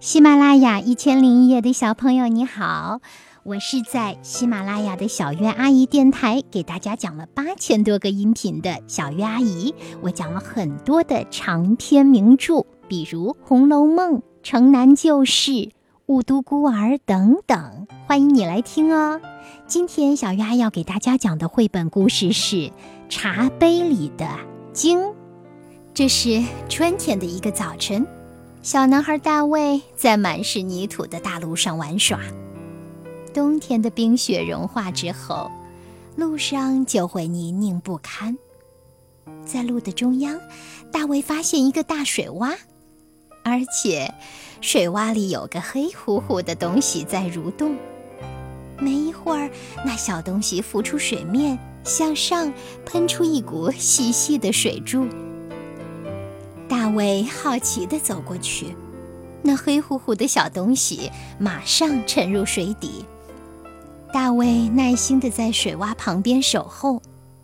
喜马拉雅一千零一夜的小朋友，你好，我是在喜马拉雅的小月阿姨电台给大家讲了八千多个音频的小月阿姨。我讲了很多的长篇名著，比如《红楼梦》《城南旧事》《雾都孤儿》等等，欢迎你来听哦。今天小月阿姨要给大家讲的绘本故事是《茶杯里的鲸》。这是春天的一个早晨。小男孩大卫在满是泥土的大路上玩耍。冬天的冰雪融化之后，路上就会泥泞不堪。在路的中央，大卫发现一个大水洼，而且水洼里有个黑乎乎的东西在蠕动。没一会儿，那小东西浮出水面，向上喷出一股细细的水柱。大卫好奇地走过去，那黑乎乎的小东西马上沉入水底。大卫耐心地在水洼旁边守候，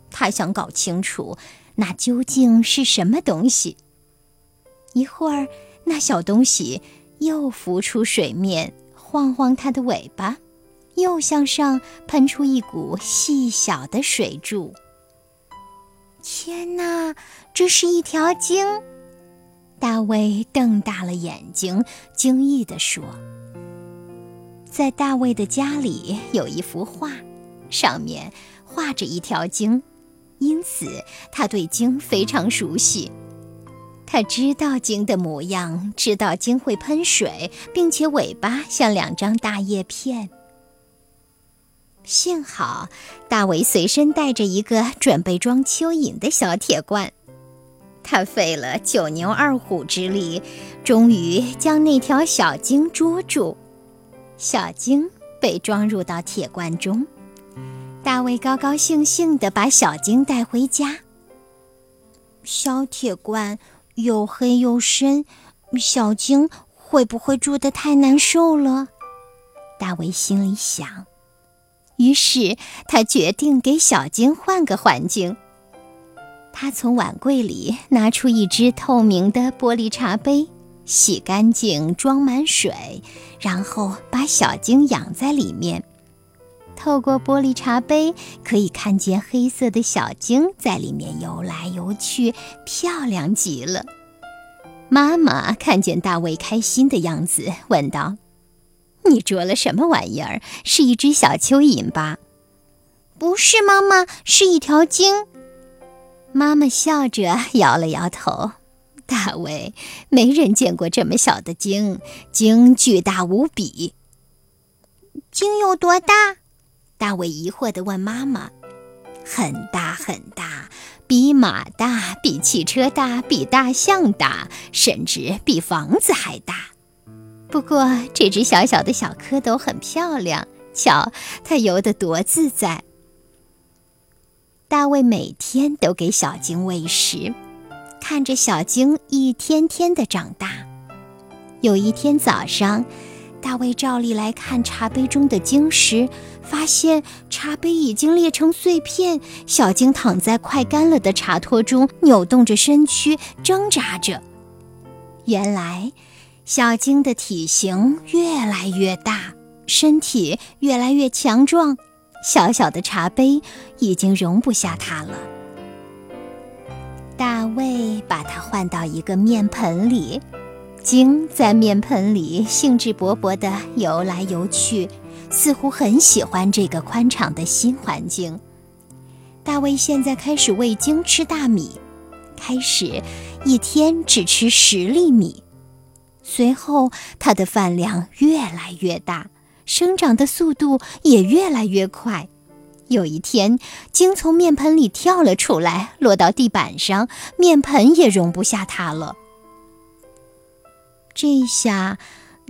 他想搞清楚那究竟是什么东西。一会儿，那小东西又浮出水面，晃晃它的尾巴，又向上喷出一股细小的水柱。天哪，这是一条鲸！大卫瞪大了眼睛，惊异地说：“在大卫的家里有一幅画，上面画着一条鲸，因此他对鲸非常熟悉。他知道鲸的模样，知道鲸会喷水，并且尾巴像两张大叶片。幸好大卫随身带着一个准备装蚯蚓的小铁罐。”他费了九牛二虎之力，终于将那条小鲸捉住。小鲸被装入到铁罐中，大卫高高兴兴地把小鲸带回家。小铁罐又黑又深，小鲸会不会住得太难受了？大卫心里想。于是他决定给小鲸换个环境。他从碗柜里拿出一只透明的玻璃茶杯，洗干净，装满水，然后把小鲸养在里面。透过玻璃茶杯，可以看见黑色的小鲸在里面游来游去，漂亮极了。妈妈看见大卫开心的样子，问道：“你捉了什么玩意儿？是一只小蚯蚓吧？”“不是，妈妈，是一条鲸。”妈妈笑着摇了摇头。大卫，没人见过这么小的鲸，鲸巨大无比。鲸有多大？大卫疑惑地问妈妈。很大很大，比马大，比汽车大，比大象大，甚至比房子还大。不过这只小小的小蝌蚪很漂亮，瞧它游得多自在。大卫每天都给小鲸喂食，看着小鲸一天天的长大。有一天早上，大卫照例来看茶杯中的鲸时，发现茶杯已经裂成碎片，小鲸躺在快干了的茶托中，扭动着身躯，挣扎着。原来，小鲸的体型越来越大，身体越来越强壮。小小的茶杯已经容不下它了。大卫把它换到一个面盆里，鲸在面盆里兴致勃勃地游来游去，似乎很喜欢这个宽敞的新环境。大卫现在开始喂鲸吃大米，开始一天只吃十粒米，随后他的饭量越来越大。生长的速度也越来越快。有一天，鲸从面盆里跳了出来，落到地板上，面盆也容不下它了。这下，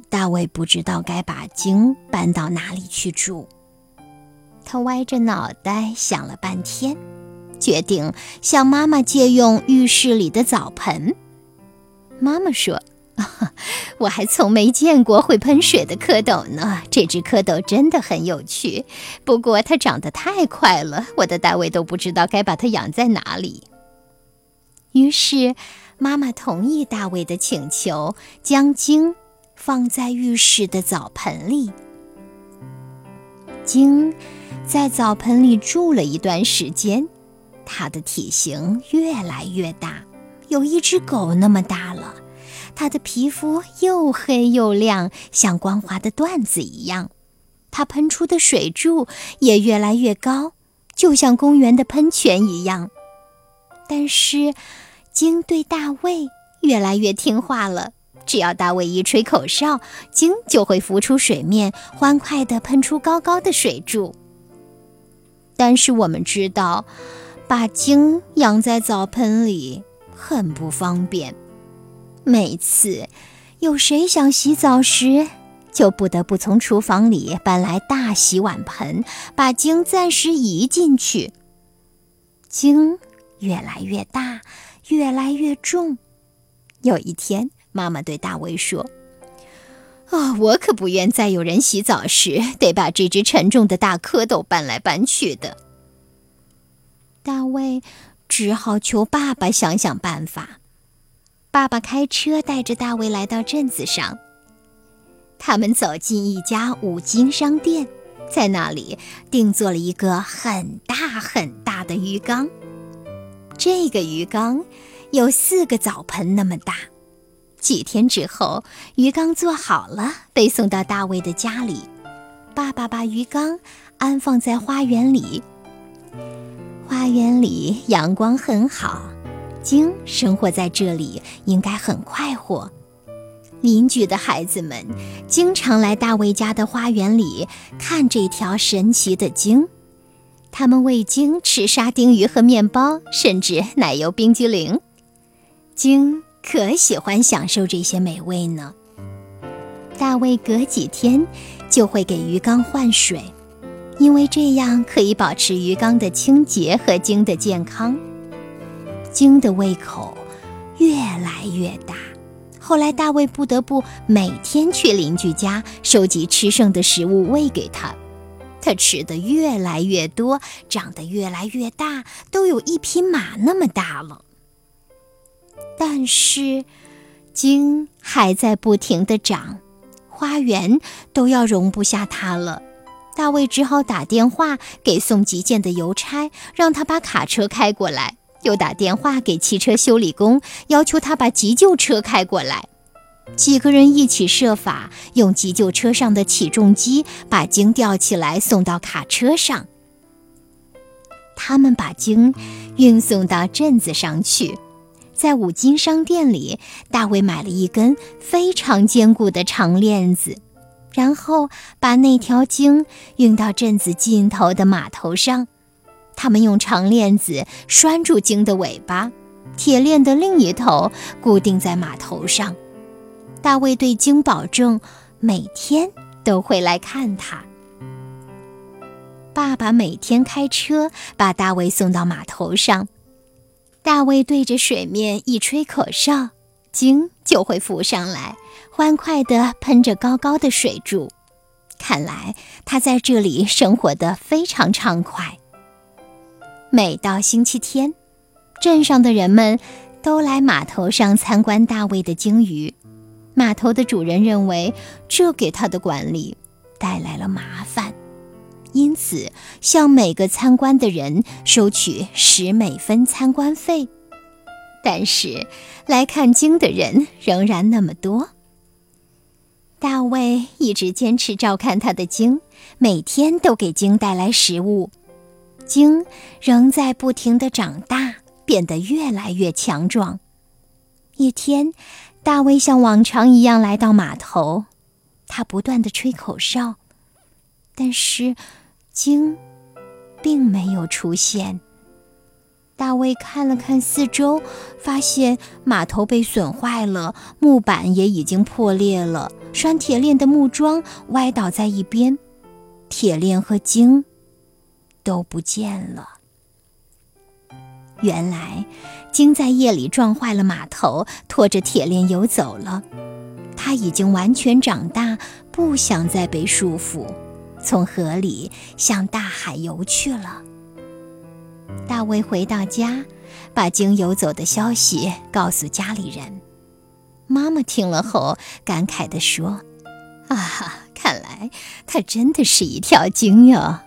大卫不知道该把鲸搬到哪里去住。他歪着脑袋想了半天，决定向妈妈借用浴室里的澡盆。妈妈说。我还从没见过会喷水的蝌蚪呢。这只蝌蚪真的很有趣，不过它长得太快了，我的大卫都不知道该把它养在哪里。于是，妈妈同意大卫的请求，将鲸放在浴室的澡盆里。鲸在澡盆里住了一段时间，它的体型越来越大，有一只狗那么大它的皮肤又黑又亮，像光滑的缎子一样。它喷出的水柱也越来越高，就像公园的喷泉一样。但是，鲸对大卫越来越听话了。只要大卫一吹口哨，鲸就会浮出水面，欢快地喷出高高的水柱。但是我们知道，把鲸养在澡盆里很不方便。每次有谁想洗澡时，就不得不从厨房里搬来大洗碗盆，把鲸暂时移进去。鲸越来越大，越来越重。有一天，妈妈对大卫说：“啊，我可不愿再有人洗澡时得把这只沉重的大蝌蚪搬来搬去的。”大卫只好求爸爸想想办法。爸爸开车带着大卫来到镇子上。他们走进一家五金商店，在那里定做了一个很大很大的鱼缸。这个鱼缸有四个澡盆那么大。几天之后，鱼缸做好了，被送到大卫的家里。爸爸把鱼缸安放在花园里。花园里阳光很好。鲸生活在这里应该很快活。邻居的孩子们经常来大卫家的花园里看这条神奇的鲸，他们喂鲸吃沙丁鱼和面包，甚至奶油冰激凌。鲸可喜欢享受这些美味呢。大卫隔几天就会给鱼缸换水，因为这样可以保持鱼缸的清洁和鲸的健康。鲸的胃口越来越大，后来大卫不得不每天去邻居家收集吃剩的食物喂给他。他吃的越来越多，长得越来越大，都有一匹马那么大了。但是，鲸还在不停地长，花园都要容不下它了。大卫只好打电话给送急件的邮差，让他把卡车开过来。又打电话给汽车修理工，要求他把急救车开过来。几个人一起设法，用急救车上的起重机把鲸吊起来，送到卡车上。他们把鲸运送到镇子上去，在五金商店里，大卫买了一根非常坚固的长链子，然后把那条鲸运到镇子尽头的码头上。他们用长链子拴住鲸的尾巴，铁链的另一头固定在码头上。大卫对鲸保证，每天都会来看他。爸爸每天开车把大卫送到码头上，大卫对着水面一吹口哨，鲸就会浮上来，欢快地喷着高高的水柱。看来他在这里生活得非常畅快。每到星期天，镇上的人们都来码头上参观大卫的鲸鱼。码头的主人认为这给他的管理带来了麻烦，因此向每个参观的人收取十美分参观费。但是来看鲸的人仍然那么多。大卫一直坚持照看他的鲸，每天都给鲸带来食物。鲸仍在不停地长大，变得越来越强壮。一天，大卫像往常一样来到码头，他不断地吹口哨，但是鲸并没有出现。大卫看了看四周，发现码头被损坏了，木板也已经破裂了，拴铁链的木桩歪倒在一边，铁链和鲸。都不见了。原来，鲸在夜里撞坏了码头，拖着铁链游走了。它已经完全长大，不想再被束缚，从河里向大海游去了。大卫回到家，把鲸游走的消息告诉家里人。妈妈听了后感慨地说：“啊，看来它真的是一条鲸哟。”